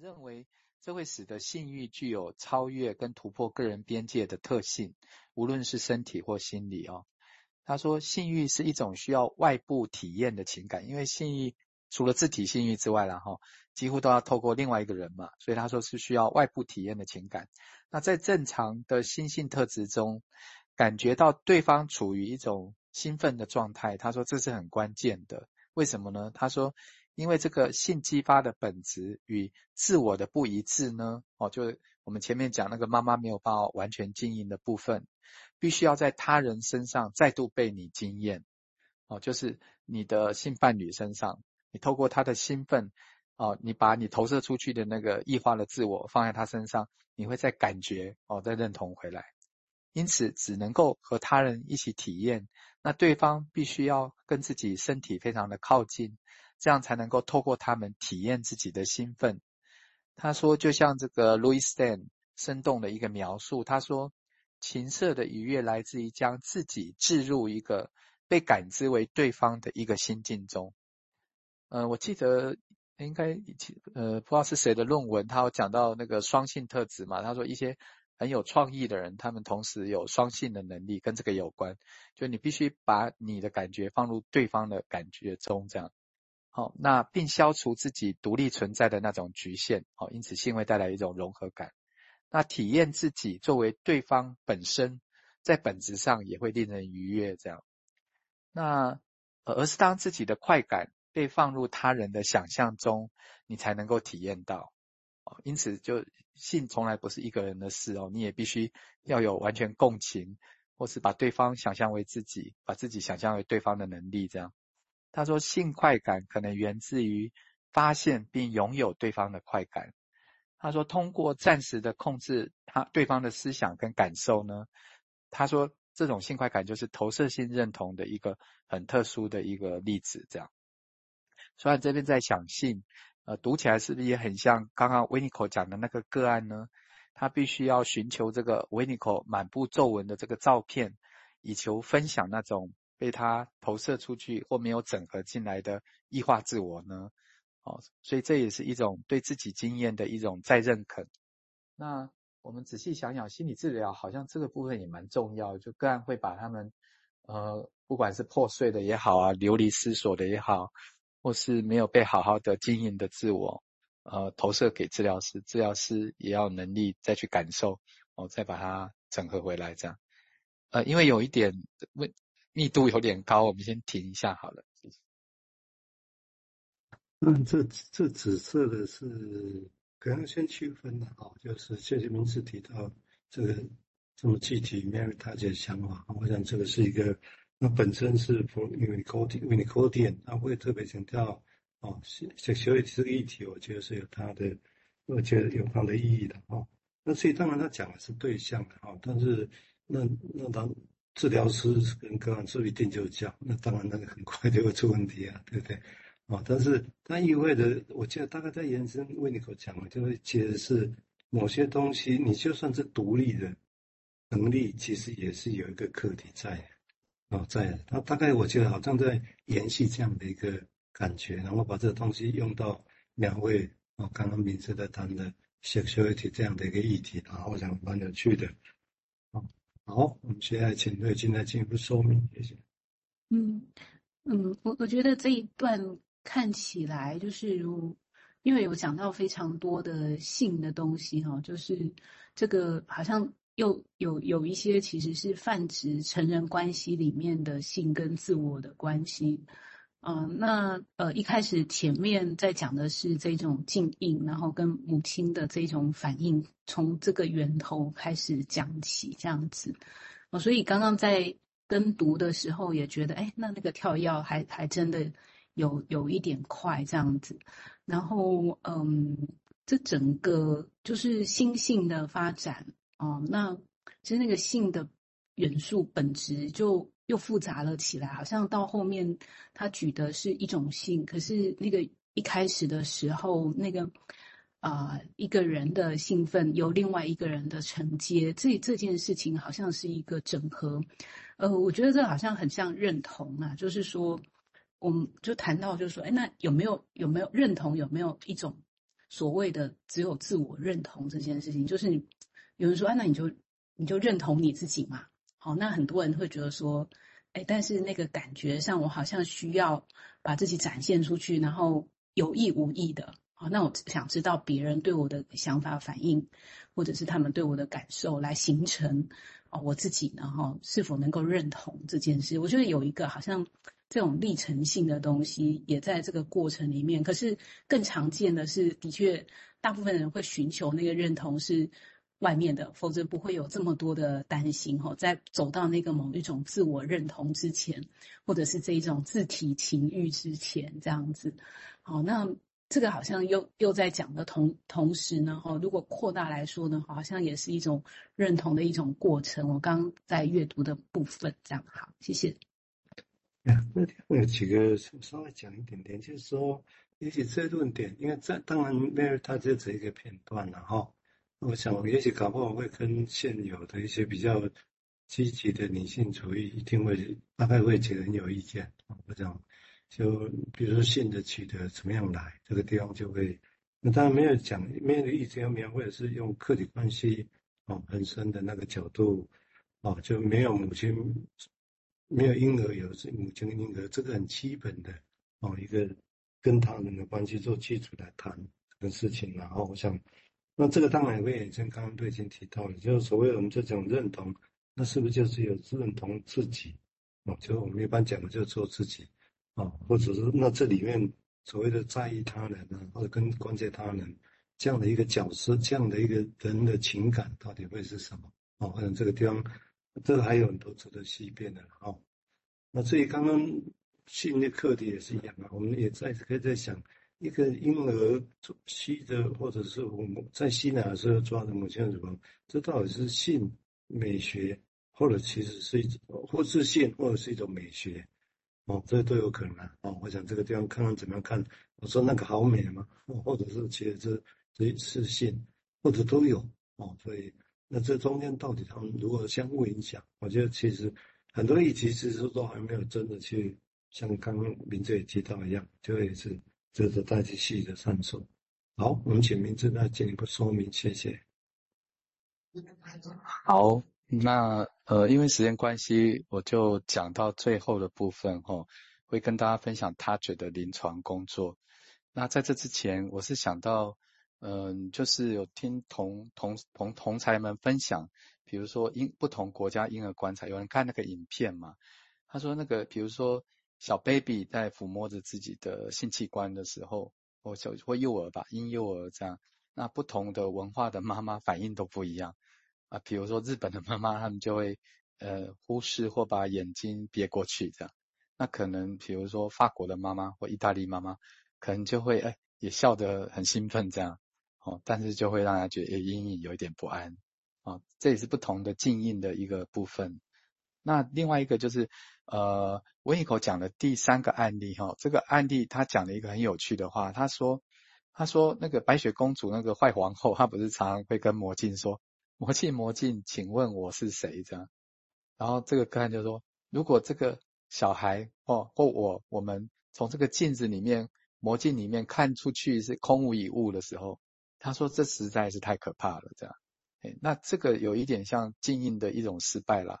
认为这会使得性欲具有超越跟突破个人边界的特性，无论是身体或心理哦。他说，性欲是一种需要外部体验的情感，因为性欲除了自体性欲之外，然后几乎都要透过另外一个人嘛，所以他说是需要外部体验的情感。那在正常的心性特质中，感觉到对方处于一种兴奋的状态，他说这是很关键的。为什么呢？他说，因为这个性激发的本质与自我的不一致呢，哦，就我们前面讲那个妈妈没有办法完全经营的部分，必须要在他人身上再度被你经验，哦，就是你的性伴侣身上，你透过他的兴奋，哦，你把你投射出去的那个异化的自我放在他身上，你会再感觉，哦，再认同回来。因此，只能够和他人一起体验。那对方必须要跟自己身体非常的靠近，这样才能够透过他们体验自己的兴奋。他说，就像这个 Louis Stan 生动的一个描述，他说，情色的愉悦来自于将自己置入一个被感知为对方的一个心境中。呃，我记得应该呃，不知道是谁的论文，他有讲到那个双性特质嘛，他说一些。很有创意的人，他们同时有双性的能力，跟这个有关。就你必须把你的感觉放入对方的感觉中，这样。好，那并消除自己独立存在的那种局限。好，因此性会带来一种融合感。那体验自己作为对方本身，在本质上也会令人愉悦。这样。那而是当自己的快感被放入他人的想象中，你才能够体验到。因此，就性从来不是一个人的事哦，你也必须要有完全共情，或是把对方想象为自己，把自己想象为对方的能力。这样，他说，性快感可能源自于发现并拥有对方的快感。他说，通过暂时的控制他对方的思想跟感受呢，他说这种性快感就是投射性认同的一个很特殊的一个例子。这样，所以这边在想性。呃，读起来是不是也很像刚刚维尼口讲的那个个案呢？他必须要寻求这个维尼口满布皱纹的这个照片，以求分享那种被他投射出去或没有整合进来的异化自我呢？哦，所以这也是一种对自己经验的一种再认可。那我们仔细想想，心理治疗好像这个部分也蛮重要，就个案会把他们呃，不管是破碎的也好啊，流离失所的也好。或是没有被好好的经营的自我，呃，投射给治疗师，治疗师也要能力再去感受，哦，再把它整合回来，这样。呃，因为有一点密密度有点高，我们先停一下好了。那。这这紫色的是可能先区分的哦，就是谢谢明志提到这个这么具体，Mary 大姐的想法，我想这个是一个。那本身是 for Winnicott，Winnicottian，他会特别强调哦，学学这个议题，我觉得是有它的，我觉得有它的意义的哦。那所以当然他讲的是对象的哦，但是那那当治疗师跟个案是不是一定就讲？那当然那个很快就会出问题啊，对不对？哦，但是它意味着，我记得大概在延伸 Winnicott 讲的，就会解释某些东西，你就算是独立的能力，其实也是有一个课题在。哦，在他大概我觉得好像在延续这样的一个感觉，然后把这个东西用到两位哦，刚刚明智在谈的 sexuality 这样的一个议题，然后我想蛮有趣的。好，我们现在请瑞金来进一步说明，谢谢。嗯嗯，我我觉得这一段看起来就是如，因为有讲到非常多的性的东西哈，就是这个好像。又有有一些其实是泛指成人关系里面的性跟自我的关系，嗯、那呃一开始前面在讲的是这种禁欲，然后跟母亲的这种反应，从这个源头开始讲起这样子，哦、所以刚刚在跟读的时候也觉得，哎，那那个跳跃还还真的有有一点快这样子，然后嗯，这整个就是心性的发展。哦，那其实那个性的元素本质就又复杂了起来，好像到后面他举的是一种性，可是那个一开始的时候，那个啊、一个人的兴奋由另外一个人的承接，这这件事情好像是一个整合。呃，我觉得这好像很像认同啊，就是说，我们就谈到就是说，哎，那有没有有没有认同？有没有一种所谓的只有自我认同这件事情，就是有人说啊，那你就你就认同你自己嘛。好，那很多人会觉得说，哎，但是那个感觉上，我好像需要把自己展现出去，然后有意无意的。好，那我想知道别人对我的想法反应，或者是他们对我的感受，来形成哦我自己呢哈是否能够认同这件事？我觉得有一个好像这种历程性的东西也在这个过程里面。可是更常见的是，的确大部分人会寻求那个认同是外面的，否则不会有这么多的担心哈。在走到那个某一种自我认同之前，或者是这一种自体情欲之前，这样子。好，那。这个好像又又在讲的同同时呢，哈，如果扩大来说呢，好像也是一种认同的一种过程。我刚在阅读的部分，这样好，谢谢。呀，那天有几个稍微讲一点点，就是说，也许这论点，因为这当然 Mary 他就只一个片段了哈。我想，也许搞不好会跟现有的一些比较积极的女性主义，一定会大概会觉得很有意见，我想。就比如说性的取得怎么样来，这个地方就会，那当然没有讲，没有一直要描绘，或者是用客体关系哦本身的那个角度哦，就没有母亲，没有婴儿，有是母亲跟婴儿，这个很基本的哦一个跟他人的关系做基础来谈这个事情，然后我想，那这个当然也会衍生刚刚都已经提到了，就是所谓我们这种认同，那是不是就是有认同自己哦？就我们一般讲的就是做自己。啊，或者是那这里面所谓的在意他人啊，或者跟关切他人这样的一个角色，这样的一个人的情感到底会是什么？哦，可能这个地方，这个还有很多值得细辨的。哦，那至于刚刚性的课题也是一样啊，我们也在可以在想，一个婴儿吸的，或者是我们在吸奶的时候抓的母亲的乳房，这到底是性美学，或者其实是一种，或是性，或者是一种美学？哦，这都有可能啊！哦，我想这个地方看看怎么样看。我说那个好美吗？哦或者是其实这这是性，或者都有哦。所以那这中间到底他们如何相互影响？我觉得其实很多议题其实都还没有真的去像刚刚明哲也提到一样，就会是这是大家细的探索。好，我们请明哲来进一步说明，谢谢。好。那呃，因为时间关系，我就讲到最后的部分哈，会跟大家分享他觉得临床工作。那在这之前，我是想到，嗯、就是有听同同同同才们分享，比如说婴不同国家婴儿观察，有人看那个影片嘛，他说那个比如说小 baby 在抚摸着自己的性器官的时候，或小或幼儿吧，婴幼儿这样，那不同的文化的妈妈反应都不一样。啊，比如说日本的妈妈，他们就会呃忽视或把眼睛别过去这样。那可能比如说法国的妈妈或意大利妈妈，可能就会哎也笑得很兴奋这样，哦，但是就会让人觉得隐隐有一点不安。哦，这也是不同的静音的一个部分。那另外一个就是呃温一口讲的第三个案例哈、哦，这个案例他讲了一个很有趣的话，他说他说那个白雪公主那个坏皇后，她不是常常会跟魔镜说。魔镜魔镜，请问我是谁？这样，然后这个个案就说，如果这个小孩哦或我，我们从这个镜子里面、魔镜里面看出去是空无一物的时候，他说这实在是太可怕了。这样，哎，那这个有一点像镜印的一种失败啦。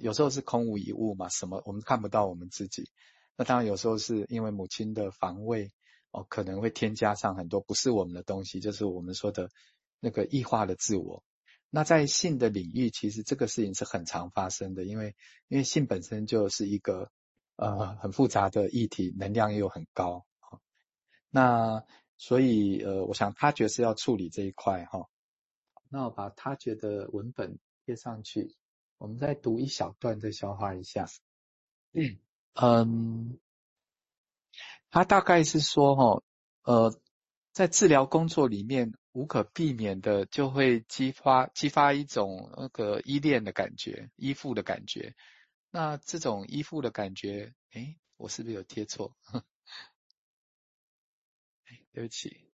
有时候是空无一物嘛，什么我们看不到我们自己。那当然有时候是因为母亲的防卫哦，可能会添加上很多不是我们的东西，就是我们说的那个异化的自我。那在性的领域，其实这个事情是很常发生的，因为因为性本身就是一个呃很复杂的议题，能量又很高，那所以呃，我想他觉得是要处理这一块哈。那我把他觉得文本贴上去，我们再读一小段，再消化一下。嗯嗯，他大概是说哈，呃，在治疗工作里面。无可避免的就会激发激发一种那个依恋的感觉，依附的感觉。那这种依附的感觉，诶，我是不是有贴错？哎，对不起。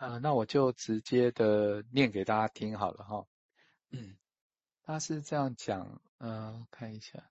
啊，那我就直接的念给大家听好了哈。嗯，他是这样讲，嗯、看一下。